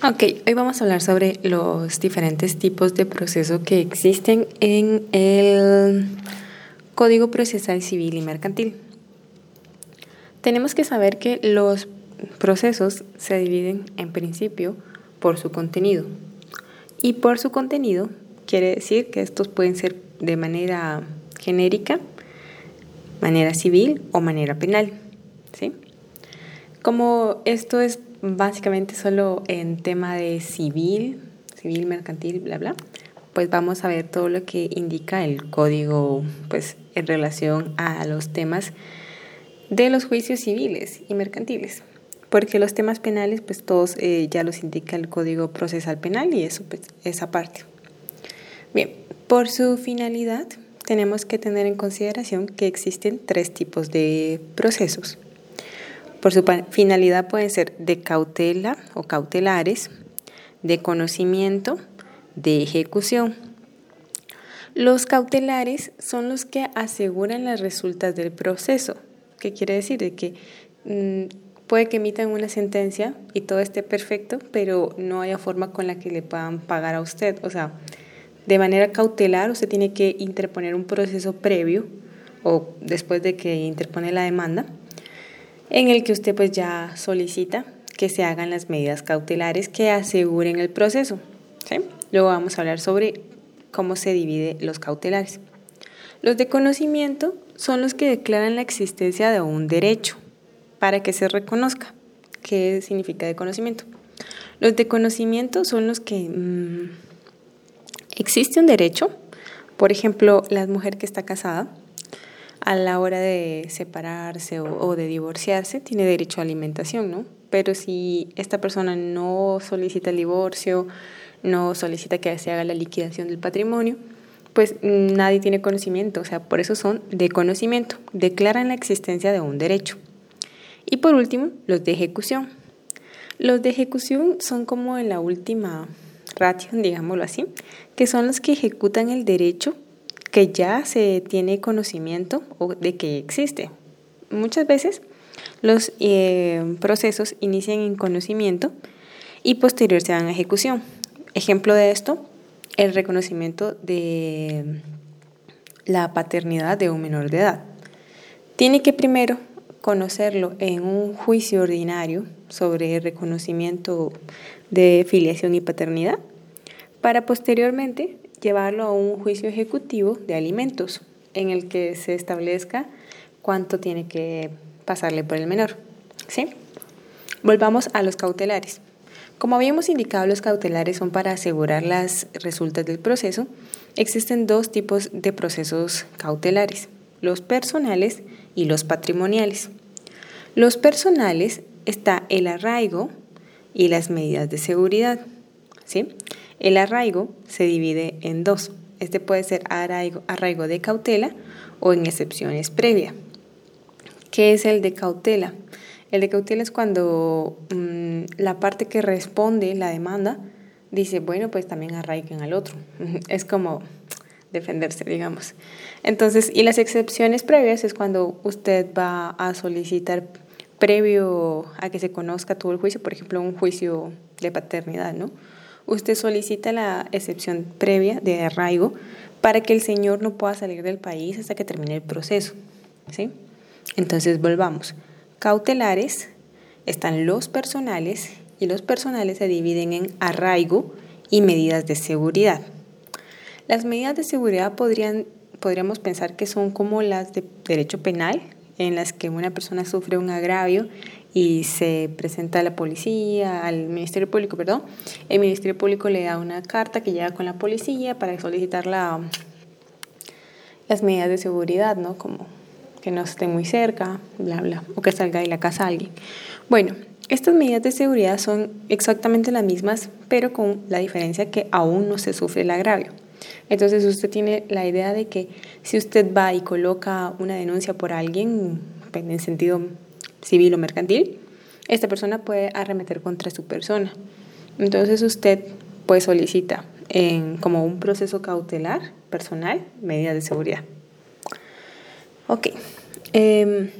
Ok, hoy vamos a hablar sobre los diferentes tipos de proceso que existen en el Código Procesal Civil y Mercantil. Tenemos que saber que los procesos se dividen en principio por su contenido. Y por su contenido quiere decir que estos pueden ser de manera genérica, manera civil o manera penal. ¿sí? Como esto es básicamente solo en tema de civil, civil, mercantil, bla, bla, pues vamos a ver todo lo que indica el código pues en relación a los temas de los juicios civiles y mercantiles. Porque los temas penales, pues todos eh, ya los indica el Código Procesal Penal y eso, pues, esa parte. Bien, por su finalidad, tenemos que tener en consideración que existen tres tipos de procesos. Por su finalidad pueden ser de cautela o cautelares, de conocimiento, de ejecución. Los cautelares son los que aseguran las resultas del proceso. ¿Qué quiere decir? De que mm, puede que emitan una sentencia y todo esté perfecto, pero no haya forma con la que le puedan pagar a usted. O sea, de manera cautelar usted tiene que interponer un proceso previo o después de que interpone la demanda en el que usted pues ya solicita que se hagan las medidas cautelares que aseguren el proceso. Luego vamos a hablar sobre cómo se divide los cautelares. Los de conocimiento son los que declaran la existencia de un derecho para que se reconozca. ¿Qué significa de conocimiento? Los de conocimiento son los que mm, existe un derecho, por ejemplo, la mujer que está casada a la hora de separarse o, de divorciarse tiene derecho a alimentación, ¿no? Pero si esta persona no solicita el divorcio, no solicita que se haga la liquidación del patrimonio, pues nadie tiene conocimiento, o sea, por eso son de conocimiento, declaran la existencia de un derecho. Y por último, los de ejecución. Los de ejecución son como en la última ratio, digámoslo así, que son los que ejecutan el derecho que ya se tiene conocimiento de que existe. Muchas veces los eh, procesos inician en conocimiento y posterior se dan a ejecución. Ejemplo de esto, el reconocimiento de la paternidad de un menor de edad. Tiene que primero conocerlo en un juicio ordinario sobre el reconocimiento de filiación y paternidad para posteriormente llevarlo a un juicio ejecutivo de alimentos en el que se establezca cuánto tiene que pasarle por el menor. ¿sí? Volvamos a los cautelares. Como habíamos indicado, los cautelares son para asegurar las resultas del proceso. Existen dos tipos de procesos cautelares, los personales y los patrimoniales. Los personales está el arraigo y las medidas de seguridad. ¿Sí? El arraigo se divide en dos. Este puede ser arraigo, de cautela o en excepciones previa. ¿Qué es el de cautela? El de cautela es cuando mm, la parte que responde la demanda dice, bueno, pues también arraiguen al otro. Es como defenderse, digamos. Entonces, y las excepciones previas es cuando usted va a solicitar previo a que se conozca todo el juicio, por ejemplo, un juicio de paternidad, ¿no? Usted solicita la excepción previa de arraigo para que el señor no pueda salir del país hasta que termine el proceso. ¿sí? Entonces volvamos. Cautelares están los personales y los personales se dividen en arraigo y medidas de seguridad. Las medidas de seguridad podrían, podríamos pensar que son como las de derecho penal, en las que una persona sufre un agravio y se presenta a la policía, al Ministerio Público, perdón. El Ministerio Público le da una carta que llega con la policía para solicitar la, las medidas de seguridad, ¿no? Como que no esté muy cerca, bla, bla, o que salga de la casa alguien. Bueno, estas medidas de seguridad son exactamente las mismas, pero con la diferencia que aún no se sufre el agravio. Entonces usted tiene la idea de que si usted va y coloca una denuncia por alguien, en sentido civil o mercantil, esta persona puede arremeter contra su persona. Entonces usted pues solicita en, como un proceso cautelar personal medidas de seguridad. Ok, em,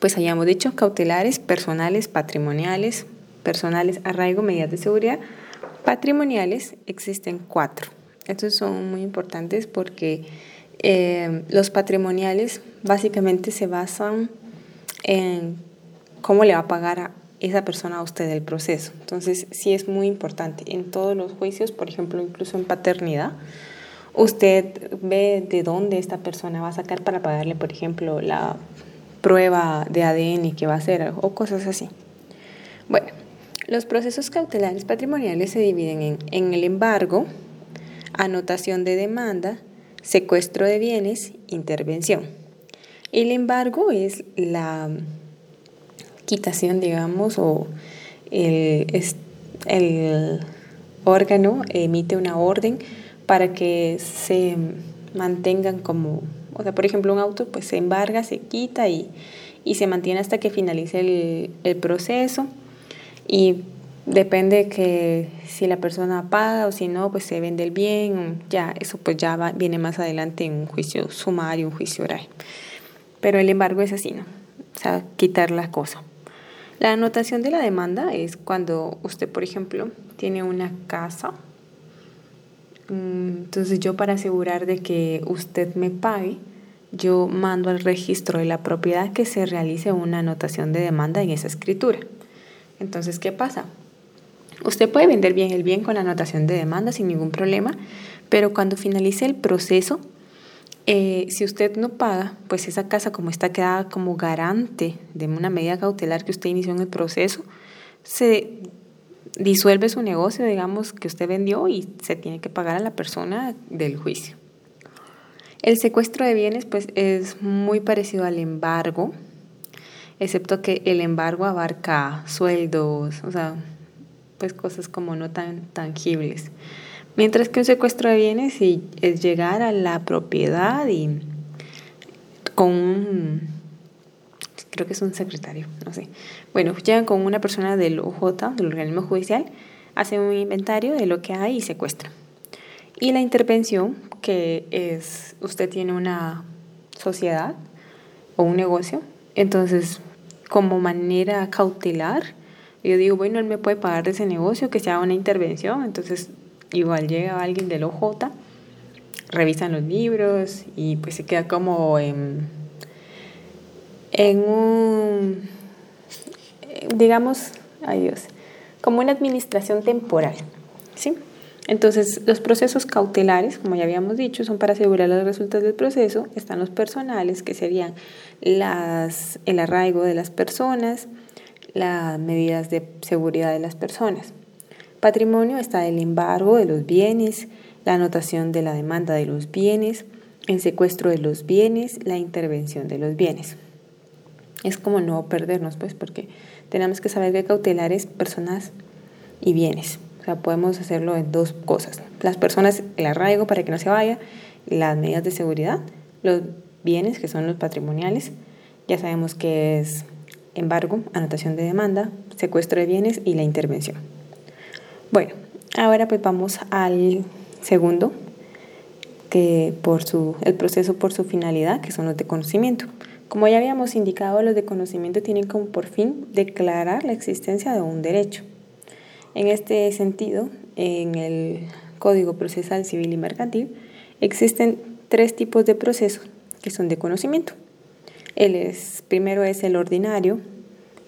pues hayamos dicho cautelares, personales, patrimoniales, personales, arraigo, medidas de seguridad, patrimoniales, existen cuatro. Estos son muy importantes porque eh, los patrimoniales básicamente se basan en cómo le va a pagar a esa persona a usted el proceso. Entonces, sí es muy importante. En todos los juicios, por ejemplo, incluso en paternidad, usted ve de dónde esta persona va a sacar para pagarle, por ejemplo, la prueba de ADN que va a hacer o cosas así. Bueno, los procesos cautelares patrimoniales se dividen en, en el embargo, anotación de demanda, secuestro de bienes, intervención. El embargo es la quitación, digamos, o el, órgano emite una orden para que se mantengan como, o sea, por ejemplo, un auto pues se embarga, se quita y, se mantiene hasta que finalice el, el proceso y depende que si la persona paga o si no, pues se vende el bien, ya eso pues ya va, viene más adelante en un juicio sumario, un juicio oral. Pero el embargo es así, ¿no? O sea, quitar la cosa. La anotación de la demanda es cuando usted, por ejemplo, tiene una casa Mm, entonces yo para asegurar de que usted me pague, yo mando al registro de la propiedad que se realice una anotación de demanda en esa escritura. Entonces, ¿qué pasa? Usted puede vender bien el bien con la anotación de demanda sin ningún problema, pero cuando finalice el proceso, eh, si usted no paga, pues esa casa como está quedada como garante de una medida cautelar que usted inició en el proceso, se disuelve su negocio, digamos, que usted vendió y se tiene que pagar a la persona del juicio. El secuestro de bienes, pues, es muy parecido al embargo, excepto que el embargo abarca sueldos, o sea, pues cosas como no tan tangibles. Mientras que un secuestro de bienes es llegar a la propiedad y con un creo que es un secretario, no sé. Bueno, llegan con una persona del OJ, del organismo judicial, hacen un inventario de lo que hay y secuestran. Y la intervención, que es, usted tiene una sociedad o un negocio, entonces como manera cautelar, yo digo, bueno, él me puede pagar de ese negocio, que sea una intervención, entonces igual llega alguien del OJ, revisan los libros y pues se queda como en un, digamos, adiós, como una administración temporal. ¿sí? Entonces, los procesos cautelares, como ya habíamos dicho, son para asegurar los resultados del proceso. Están los personales, que serían las, el arraigo de las personas, las medidas de seguridad de las personas. Patrimonio está el embargo de los bienes, la anotación de la demanda de los bienes, el secuestro de los bienes, la intervención de los bienes es como no perdernos, pues, porque tenemos que saber que cautelar es personas y bienes. O sea, podemos hacerlo en dos cosas. Las personas, el arraigo para que no se vaya, las medidas de seguridad, los bienes, que son los patrimoniales. Ya sabemos que es embargo, anotación de demanda, secuestro de bienes y la intervención. Bueno, ahora pues vamos al segundo, que por su, el proceso por su finalidad, que son los de conocimiento. Como ya habíamos indicado, los de conocimiento tienen como por fin declarar la existencia de un derecho. En este sentido, en el Código Procesal Civil y Mercantil existen tres tipos de procesos que son de conocimiento. El es, primero es el ordinario,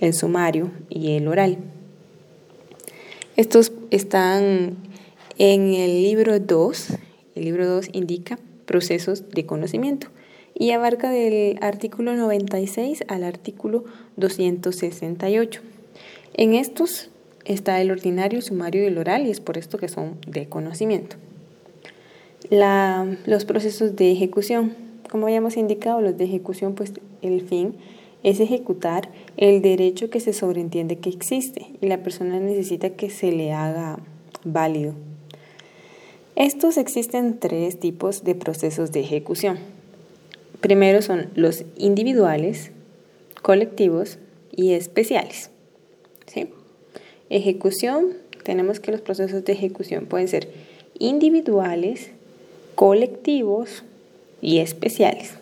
el sumario y el oral. Estos están en el libro 2. El libro 2 indica procesos de conocimiento y abarca del artículo 96 al artículo 268. En estos está el ordinario, el sumario y el oral y es por esto que son de conocimiento. los procesos de ejecución. Como habíamos indicado, los de ejecución, pues el fin es ejecutar el derecho que se sobreentiende que existe y la persona necesita que se le haga válido. Estos existen tres tipos de procesos de ejecución. Primero son los individuales, colectivos y especiales. Ejecución, tenemos que los procesos de ejecución pueden ser individuales, colectivos y especiales.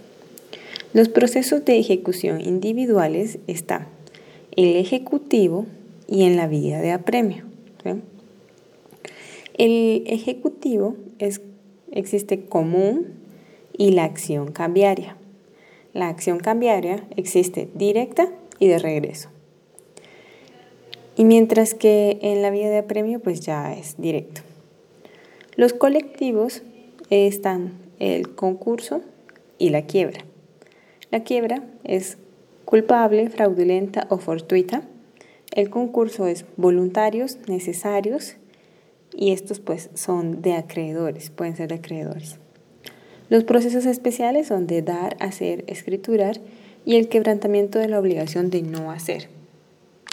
Los procesos de ejecución individuales están el ejecutivo y en la vía de apremio. El ejecutivo es, existe común y la acción cambiaria. La acción cambiaria existe directa y de regreso. Y mientras que en la vía de apremio pues ya es directo. Los colectivos están el concurso y la quiebra. La quiebra es culpable, fraudulenta o fortuita. El concurso es voluntarios, necesarios y estos pues son de acreedores, pueden ser de acreedores. Los procesos especiales son de dar, hacer, escriturar y el quebrantamiento de la obligación de no hacer.